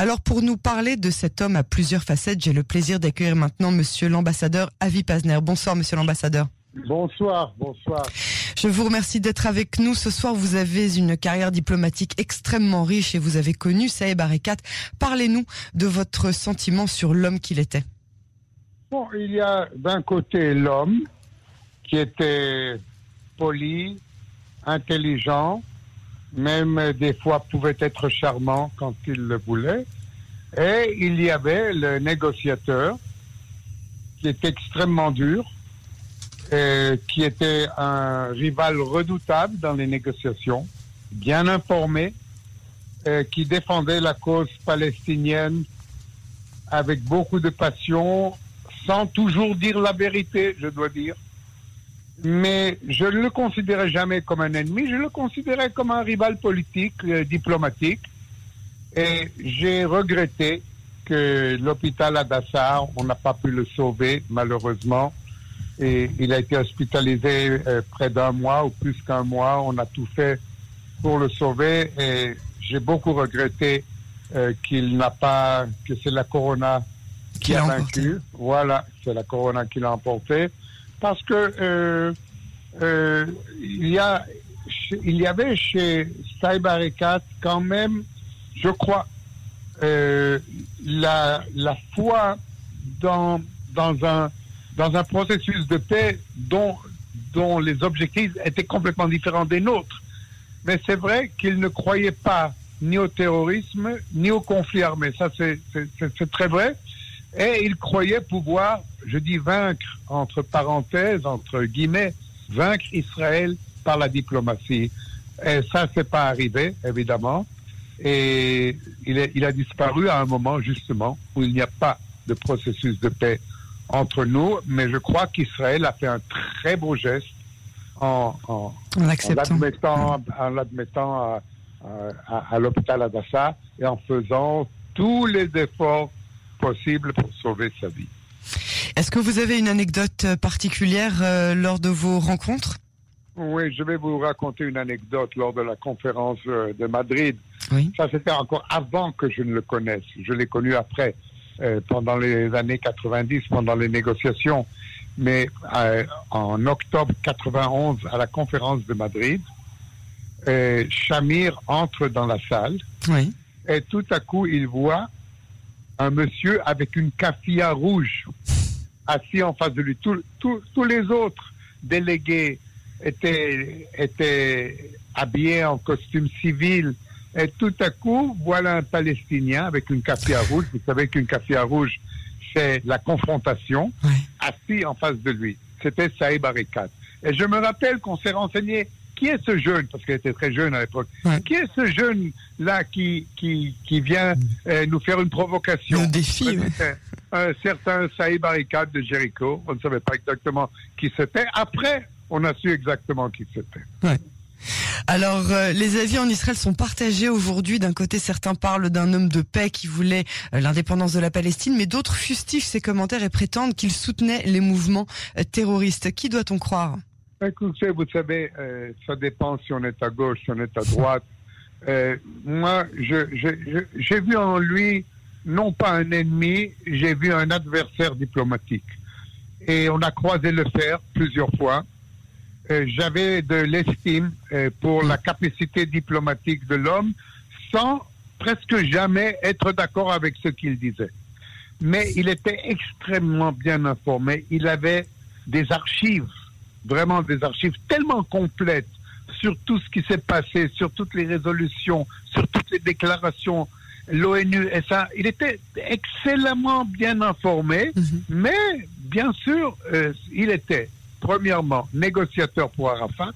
Alors pour nous parler de cet homme à plusieurs facettes, j'ai le plaisir d'accueillir maintenant monsieur l'ambassadeur Avi Pazner. Bonsoir monsieur l'ambassadeur. Bonsoir, bonsoir. Je vous remercie d'être avec nous ce soir. Vous avez une carrière diplomatique extrêmement riche et vous avez connu Saeb Arikat. Parlez-nous de votre sentiment sur l'homme qu'il était. Bon, il y a d'un côté l'homme qui était poli, intelligent, même des fois pouvait être charmant quand il le voulait. Et il y avait le négociateur qui était extrêmement dur, et qui était un rival redoutable dans les négociations, bien informé, et qui défendait la cause palestinienne avec beaucoup de passion, sans toujours dire la vérité, je dois dire. Mais je ne le considérais jamais comme un ennemi, je le considérais comme un rival politique, euh, diplomatique. Et j'ai regretté que l'hôpital Adassar, on n'a pas pu le sauver, malheureusement. Et il a été hospitalisé euh, près d'un mois ou plus qu'un mois. On a tout fait pour le sauver et j'ai beaucoup regretté euh, qu'il n'a pas, que c'est la corona qui a vaincu. Voilà, c'est la corona qui l'a emporté. Parce que euh, euh, il y a, il y avait chez Saibarikat quand même, je crois, euh, la, la foi dans, dans un, dans un processus de paix dont, dont les objectifs étaient complètement différents des nôtres. Mais c'est vrai qu'il ne croyait pas ni au terrorisme, ni au conflit armé. Ça, c'est très vrai. Et il croyait pouvoir, je dis vaincre, entre parenthèses, entre guillemets, vaincre Israël par la diplomatie. Et ça, c'est pas arrivé, évidemment. Et il, il a disparu à un moment, justement, où il n'y a pas de processus de paix entre nous. Mais je crois qu'Israël a fait un très beau geste en, en, en l'admettant, à, à, à l'hôpital Adassa et en faisant tous les efforts possible pour sauver sa vie. Est-ce que vous avez une anecdote particulière euh, lors de vos rencontres? Oui, je vais vous raconter une anecdote lors de la conférence euh, de Madrid. Oui. Ça, c'était encore avant que je ne le connaisse. Je l'ai connu après, euh, pendant les années 90, pendant les négociations. Mais euh, en octobre 91, à la conférence de Madrid, euh, Shamir entre dans la salle. Oui. Et tout à coup, il voit un monsieur avec une kafia rouge assis en face de lui. Tous, les autres délégués étaient, étaient habillés en costume civil. Et tout à coup, voilà un Palestinien avec une kafia rouge. Vous savez qu'une kafia rouge, c'est la confrontation, Oui. assis en face de lui. C'était Saïb Arikat. Et je me rappelle qu'on s'est renseigné qui est ce jeune, parce qu'il était très jeune à l'époque, Ouais. qui est ce jeune-là qui, qui, qui vient euh, nous faire une provocation? Le défi, ouais. Un certain Saïb Arikat de Jéricho. On ne savait pas exactement qui c'était. Après, on a su exactement qui c'était. Alors, euh, les avis en Israël sont partagés aujourd'hui. D'un côté, certains parlent d'un homme de paix qui voulait euh, l'indépendance de la Palestine, mais d'autres fustigent ses commentaires et prétendent qu'il soutenait les mouvements euh, terroristes. Qui doit-on croire? Écoutez, vous savez, euh, ça dépend si on est à gauche, si on est à droite. Euh, moi, j'ai vu en lui non pas un ennemi, j'ai vu un adversaire diplomatique. Et on a croisé le fer plusieurs fois. Euh, J'avais de l'estime euh, pour la capacité diplomatique de l'homme sans presque jamais être d'accord avec ce qu'il disait. Mais il était extrêmement bien informé. Il avait des archives vraiment des archives tellement complètes sur tout ce qui s'est passé, sur toutes les résolutions, sur toutes les déclarations, l'ONU et ça. Il était excellemment bien informé, Mhm. mais bien sûr, euh, il était premièrement négociateur pour Arafat,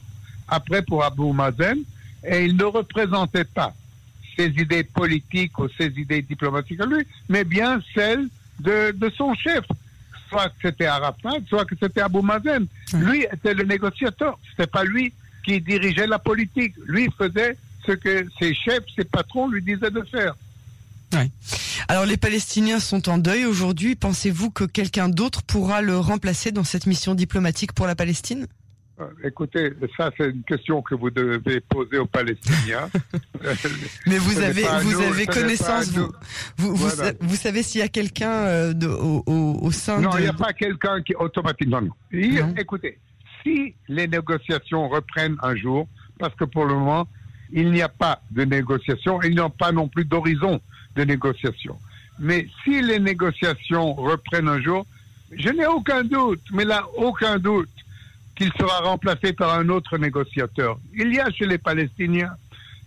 après pour Abou Mazen, et il ne représentait pas ses idées politiques ou ses idées diplomatiques à lui, mais bien celles de, de son chef. Soit que c'était Arafat, soit que c'était Abou Mazen. Lui était le négociateur. C'était pas lui qui dirigeait la politique. Lui faisait ce que ses chefs, ses patrons lui disaient de faire. Alors, les Palestiniens sont en deuil aujourd'hui. Pensez-vous que quelqu'un d'autre pourra le remplacer dans cette mission diplomatique pour la Palestine? Écoutez, ça c'est une question que vous devez poser aux Palestiniens. Mais vous avez, vous avez connaissance, vous, vous, vous, savez s'il y a quelqu'un euh, au, au, au, sein non, de... Non, il n'y a pas quelqu'un qui automatiquement. Non. Écoutez, si les négociations reprennent un jour, parce que pour le moment, il n'y a pas de négociations, il n'y a pas non plus d'horizon de négociations. Mais si les négociations reprennent un jour, je n'ai aucun doute, mais là, aucun doute qu'il sera remplacé par un autre négociateur. Il y a chez les Palestiniens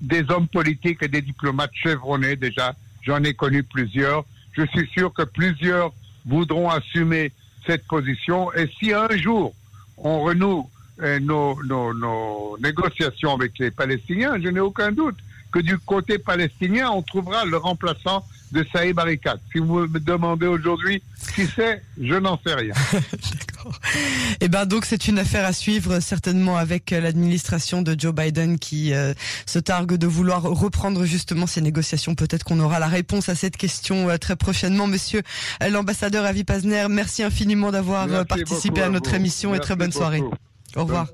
des hommes politiques et des diplomates chevronnés déjà. J'en ai connu plusieurs. Je suis sûr que plusieurs voudront assumer cette position. Et si un jour on renoue euh, nos, nos, nos, négociations avec les Palestiniens, je n'ai aucun doute que du côté palestinien, on trouvera le remplaçant de Saïd Barikat. Si vous me demandez aujourd'hui qui c'est, je n'en sais rien. D'accord. Et eh ben donc c'est une affaire à suivre certainement avec euh, l'administration de Joe Biden qui euh, se targue de vouloir reprendre justement ces négociations. Peut-être qu'on aura la réponse à cette question euh, très prochainement, Monsieur l'ambassadeur Avi Pazner. Merci infiniment d'avoir participé à, notre émission et très bonne soirée. Au revoir.